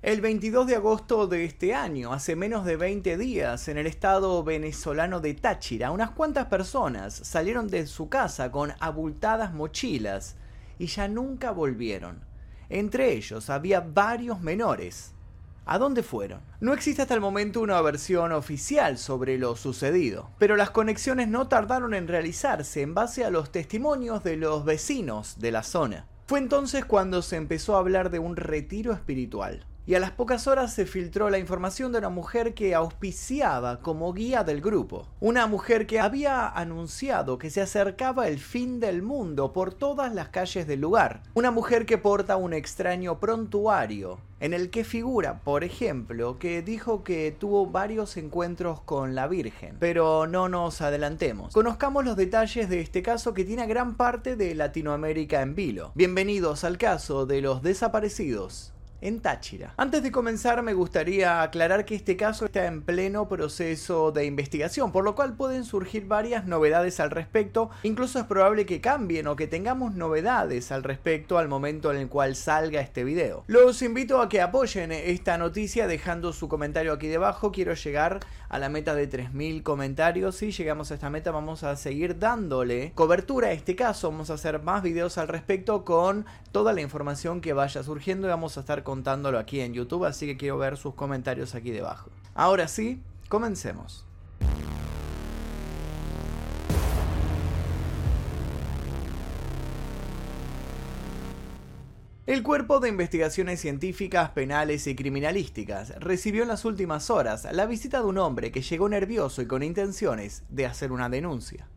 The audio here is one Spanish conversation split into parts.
El 22 de agosto de este año, hace menos de 20 días, en el estado venezolano de Táchira, unas cuantas personas salieron de su casa con abultadas mochilas y ya nunca volvieron. Entre ellos había varios menores. ¿A dónde fueron? No existe hasta el momento una versión oficial sobre lo sucedido, pero las conexiones no tardaron en realizarse en base a los testimonios de los vecinos de la zona. Fue entonces cuando se empezó a hablar de un retiro espiritual y a las pocas horas se filtró la información de una mujer que auspiciaba como guía del grupo. Una mujer que había anunciado que se acercaba el fin del mundo por todas las calles del lugar. Una mujer que porta un extraño prontuario en el que figura, por ejemplo, que dijo que tuvo varios encuentros con la Virgen. Pero no nos adelantemos. Conozcamos los detalles de este caso que tiene gran parte de Latinoamérica en vilo. Bienvenidos al caso de los desaparecidos en Táchira. Antes de comenzar me gustaría aclarar que este caso está en pleno proceso de investigación, por lo cual pueden surgir varias novedades al respecto, incluso es probable que cambien o que tengamos novedades al respecto al momento en el cual salga este video. Los invito a que apoyen esta noticia dejando su comentario aquí debajo, quiero llegar a la meta de 3000 comentarios, si llegamos a esta meta vamos a seguir dándole cobertura a este caso, vamos a hacer más videos al respecto con toda la información que vaya surgiendo y vamos a estar contándolo aquí en YouTube, así que quiero ver sus comentarios aquí debajo. Ahora sí, comencemos. El Cuerpo de Investigaciones Científicas, Penales y Criminalísticas recibió en las últimas horas la visita de un hombre que llegó nervioso y con intenciones de hacer una denuncia.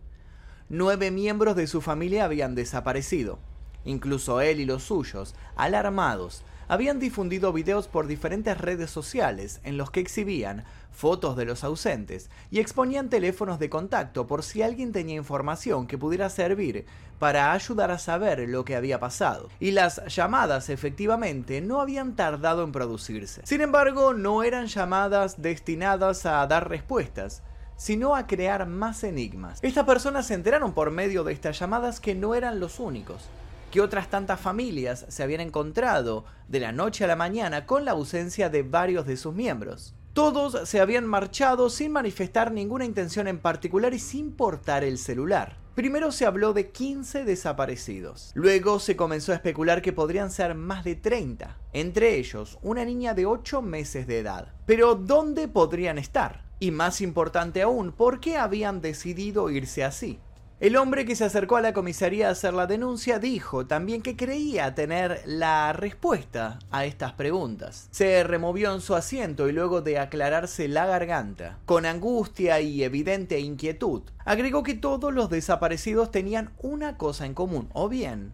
Nueve miembros de su familia habían desaparecido. Incluso él y los suyos, alarmados, habían difundido videos por diferentes redes sociales en los que exhibían fotos de los ausentes y exponían teléfonos de contacto por si alguien tenía información que pudiera servir para ayudar a saber lo que había pasado. Y las llamadas efectivamente no habían tardado en producirse. Sin embargo, no eran llamadas destinadas a dar respuestas, sino a crear más enigmas. Estas personas se enteraron por medio de estas llamadas que no eran los únicos que otras tantas familias se habían encontrado de la noche a la mañana con la ausencia de varios de sus miembros. Todos se habían marchado sin manifestar ninguna intención en particular y sin portar el celular. Primero se habló de 15 desaparecidos. Luego se comenzó a especular que podrían ser más de 30, entre ellos una niña de 8 meses de edad. Pero ¿dónde podrían estar? Y más importante aún, ¿por qué habían decidido irse así? El hombre que se acercó a la comisaría a hacer la denuncia dijo también que creía tener la respuesta a estas preguntas. Se removió en su asiento y luego de aclararse la garganta, con angustia y evidente inquietud, agregó que todos los desaparecidos tenían una cosa en común, o bien,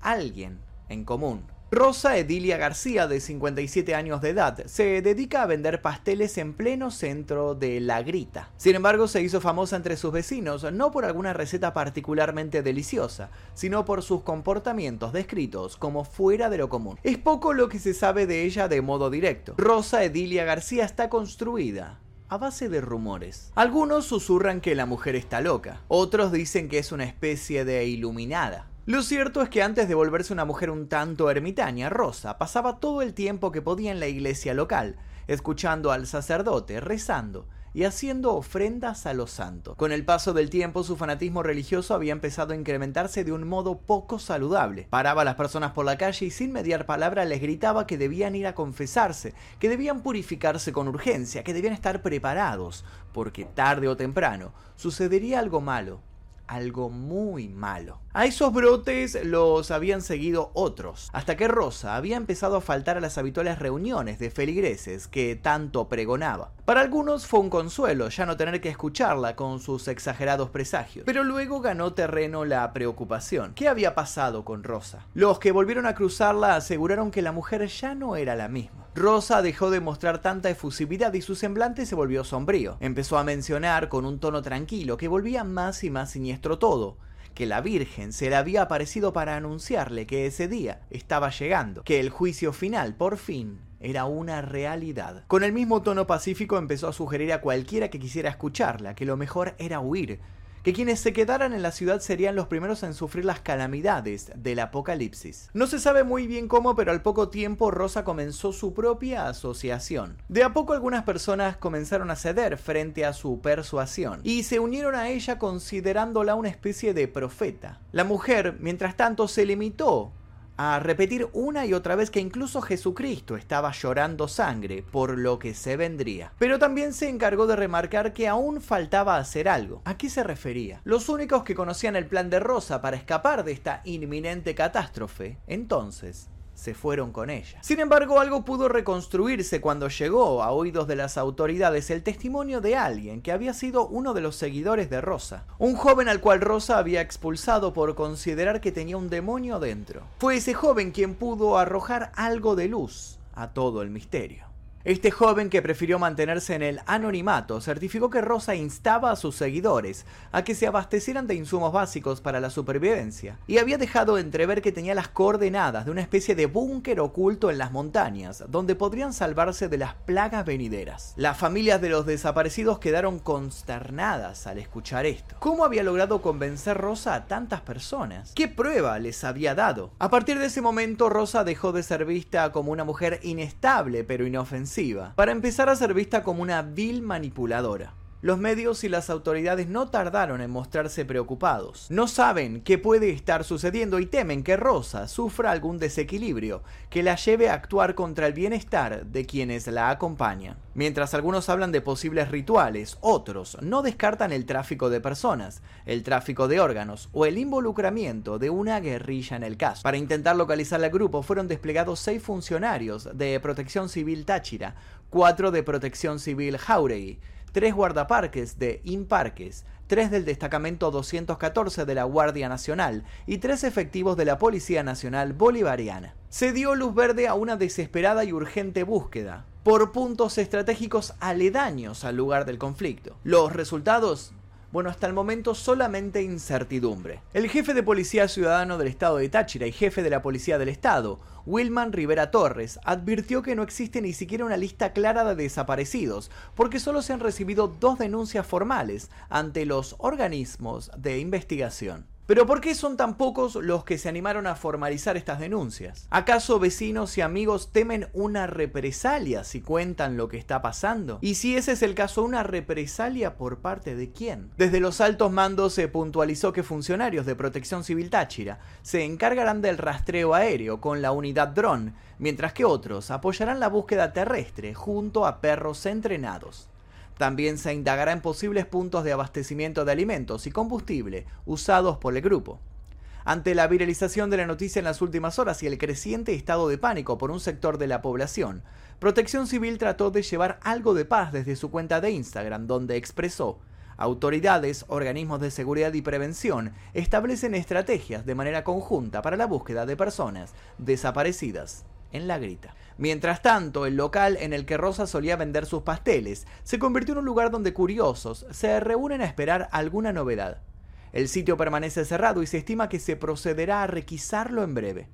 alguien en común. Rosa Edilia García, de 57 años de edad, se dedica a vender pasteles en pleno centro de La Grita. Sin embargo, se hizo famosa entre sus vecinos no por alguna receta particularmente deliciosa, sino por sus comportamientos descritos como fuera de lo común. Es poco lo que se sabe de ella de modo directo. Rosa Edilia García está construida a base de rumores. Algunos susurran que la mujer está loca, otros dicen que es una especie de iluminada. Lo cierto es que antes de volverse una mujer un tanto ermitaña, Rosa pasaba todo el tiempo que podía en la iglesia local, escuchando al sacerdote, rezando y haciendo ofrendas a los santos. Con el paso del tiempo, su fanatismo religioso había empezado a incrementarse de un modo poco saludable. Paraba a las personas por la calle y sin mediar palabra les gritaba que debían ir a confesarse, que debían purificarse con urgencia, que debían estar preparados, porque tarde o temprano sucedería algo malo, algo muy malo. A esos brotes los habían seguido otros, hasta que Rosa había empezado a faltar a las habituales reuniones de feligreses que tanto pregonaba. Para algunos fue un consuelo ya no tener que escucharla con sus exagerados presagios, pero luego ganó terreno la preocupación. ¿Qué había pasado con Rosa? Los que volvieron a cruzarla aseguraron que la mujer ya no era la misma. Rosa dejó de mostrar tanta efusividad y su semblante se volvió sombrío. Empezó a mencionar con un tono tranquilo que volvía más y más siniestro todo que la Virgen se le había aparecido para anunciarle que ese día estaba llegando, que el juicio final, por fin, era una realidad. Con el mismo tono pacífico empezó a sugerir a cualquiera que quisiera escucharla que lo mejor era huir, que quienes se quedaran en la ciudad serían los primeros en sufrir las calamidades del apocalipsis. No se sabe muy bien cómo, pero al poco tiempo Rosa comenzó su propia asociación. De a poco algunas personas comenzaron a ceder frente a su persuasión y se unieron a ella considerándola una especie de profeta. La mujer, mientras tanto, se limitó a repetir una y otra vez que incluso Jesucristo estaba llorando sangre por lo que se vendría. Pero también se encargó de remarcar que aún faltaba hacer algo. ¿A qué se refería? Los únicos que conocían el plan de Rosa para escapar de esta inminente catástrofe, entonces, se fueron con ella. Sin embargo, algo pudo reconstruirse cuando llegó a oídos de las autoridades el testimonio de alguien que había sido uno de los seguidores de Rosa, un joven al cual Rosa había expulsado por considerar que tenía un demonio dentro. Fue ese joven quien pudo arrojar algo de luz a todo el misterio. Este joven que prefirió mantenerse en el anonimato certificó que Rosa instaba a sus seguidores a que se abastecieran de insumos básicos para la supervivencia y había dejado entrever que tenía las coordenadas de una especie de búnker oculto en las montañas donde podrían salvarse de las plagas venideras. Las familias de los desaparecidos quedaron consternadas al escuchar esto. ¿Cómo había logrado convencer Rosa a tantas personas? ¿Qué prueba les había dado? A partir de ese momento Rosa dejó de ser vista como una mujer inestable pero inofensiva para empezar a ser vista como una vil manipuladora. Los medios y las autoridades no tardaron en mostrarse preocupados. No saben qué puede estar sucediendo y temen que Rosa sufra algún desequilibrio que la lleve a actuar contra el bienestar de quienes la acompañan. Mientras algunos hablan de posibles rituales, otros no descartan el tráfico de personas, el tráfico de órganos o el involucramiento de una guerrilla en el caso. Para intentar localizar al grupo fueron desplegados seis funcionarios de Protección Civil Táchira, cuatro de Protección Civil Jauregui, tres guardaparques de Imparques, tres del destacamento 214 de la Guardia Nacional y tres efectivos de la Policía Nacional Bolivariana. Se dio luz verde a una desesperada y urgente búsqueda por puntos estratégicos aledaños al lugar del conflicto. Los resultados bueno, hasta el momento solamente incertidumbre. El jefe de Policía Ciudadano del Estado de Táchira y jefe de la Policía del Estado, Wilman Rivera Torres, advirtió que no existe ni siquiera una lista clara de desaparecidos, porque solo se han recibido dos denuncias formales ante los organismos de investigación. Pero ¿por qué son tan pocos los que se animaron a formalizar estas denuncias? ¿Acaso vecinos y amigos temen una represalia si cuentan lo que está pasando? Y si ese es el caso, ¿una represalia por parte de quién? Desde los altos mandos se puntualizó que funcionarios de Protección Civil Táchira se encargarán del rastreo aéreo con la unidad dron, mientras que otros apoyarán la búsqueda terrestre junto a perros entrenados. También se indagará en posibles puntos de abastecimiento de alimentos y combustible usados por el grupo. Ante la viralización de la noticia en las últimas horas y el creciente estado de pánico por un sector de la población, Protección Civil trató de llevar algo de paz desde su cuenta de Instagram, donde expresó Autoridades, organismos de seguridad y prevención establecen estrategias de manera conjunta para la búsqueda de personas desaparecidas en la grita. Mientras tanto, el local en el que Rosa solía vender sus pasteles se convirtió en un lugar donde curiosos se reúnen a esperar alguna novedad. El sitio permanece cerrado y se estima que se procederá a requisarlo en breve.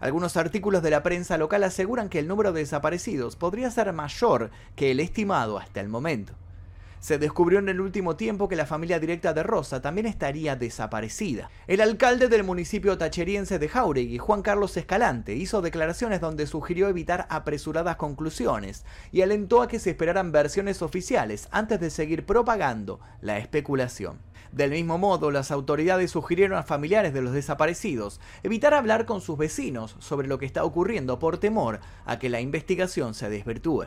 Algunos artículos de la prensa local aseguran que el número de desaparecidos podría ser mayor que el estimado hasta el momento. Se descubrió en el último tiempo que la familia directa de Rosa también estaría desaparecida. El alcalde del municipio tacheriense de Jauregui, Juan Carlos Escalante, hizo declaraciones donde sugirió evitar apresuradas conclusiones y alentó a que se esperaran versiones oficiales antes de seguir propagando la especulación. Del mismo modo, las autoridades sugirieron a familiares de los desaparecidos evitar hablar con sus vecinos sobre lo que está ocurriendo por temor a que la investigación se desvirtúe.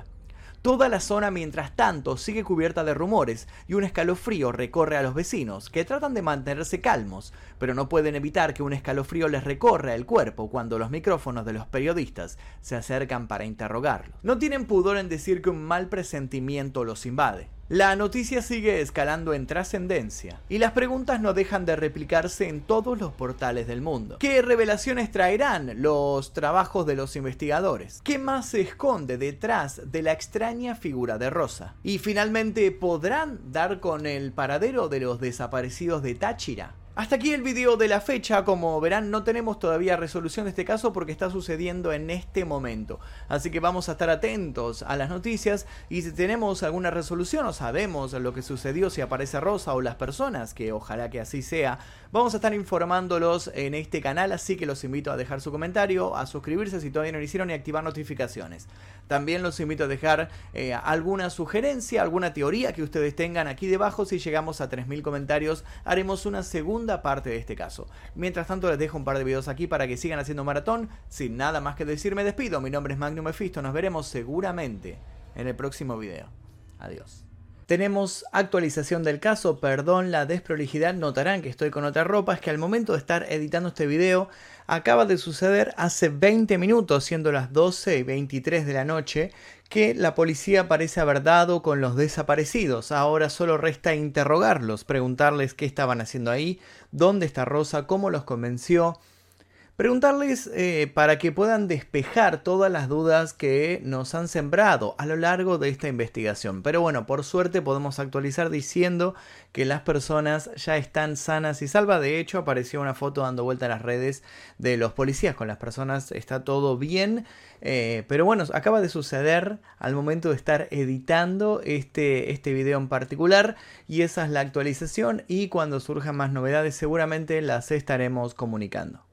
Toda la zona, mientras tanto, sigue cubierta de rumores y un escalofrío recorre a los vecinos, que tratan de mantenerse calmos, pero no pueden evitar que un escalofrío les recorra el cuerpo cuando los micrófonos de los periodistas se acercan para interrogarlo. No tienen pudor en decir que un mal presentimiento los invade. La noticia sigue escalando en trascendencia y las preguntas no dejan de replicarse en todos los portales del mundo. ¿Qué revelaciones traerán los trabajos de los investigadores? ¿Qué más se esconde detrás de la extraña figura de Rosa? Y finalmente, ¿podrán dar con el paradero de los desaparecidos de Táchira? Hasta aquí el video de la fecha, como verán no tenemos todavía resolución de este caso porque está sucediendo en este momento. Así que vamos a estar atentos a las noticias y si tenemos alguna resolución o sabemos lo que sucedió, si aparece Rosa o las personas, que ojalá que así sea, vamos a estar informándolos en este canal, así que los invito a dejar su comentario, a suscribirse si todavía no lo hicieron y activar notificaciones. También los invito a dejar eh, alguna sugerencia, alguna teoría que ustedes tengan aquí debajo. Si llegamos a 3.000 comentarios, haremos una parte de este caso. Mientras tanto, les dejo un par de videos aquí para que sigan haciendo maratón. Sin nada más que decir, me despido. Mi nombre es Magnum Mephisto. Nos veremos seguramente en el próximo video. Adiós. Tenemos actualización del caso, perdón la desprolijidad, notarán que estoy con otra ropa, es que al momento de estar editando este video acaba de suceder hace 20 minutos, siendo las 12 y 23 de la noche, que la policía parece haber dado con los desaparecidos. Ahora solo resta interrogarlos, preguntarles qué estaban haciendo ahí, dónde está Rosa, cómo los convenció, preguntarles eh, para que puedan despejar todas las dudas que nos han sembrado a lo largo de esta investigación. Pero bueno, por suerte podemos actualizar diciendo que las personas ya están sanas y salvas. De hecho, apareció una foto dando vuelta en las redes de los policías con las personas. Está todo bien. Eh, pero bueno, acaba de suceder al momento de estar editando este, este video en particular. Y esa es la actualización. Y cuando surjan más novedades seguramente las estaremos comunicando.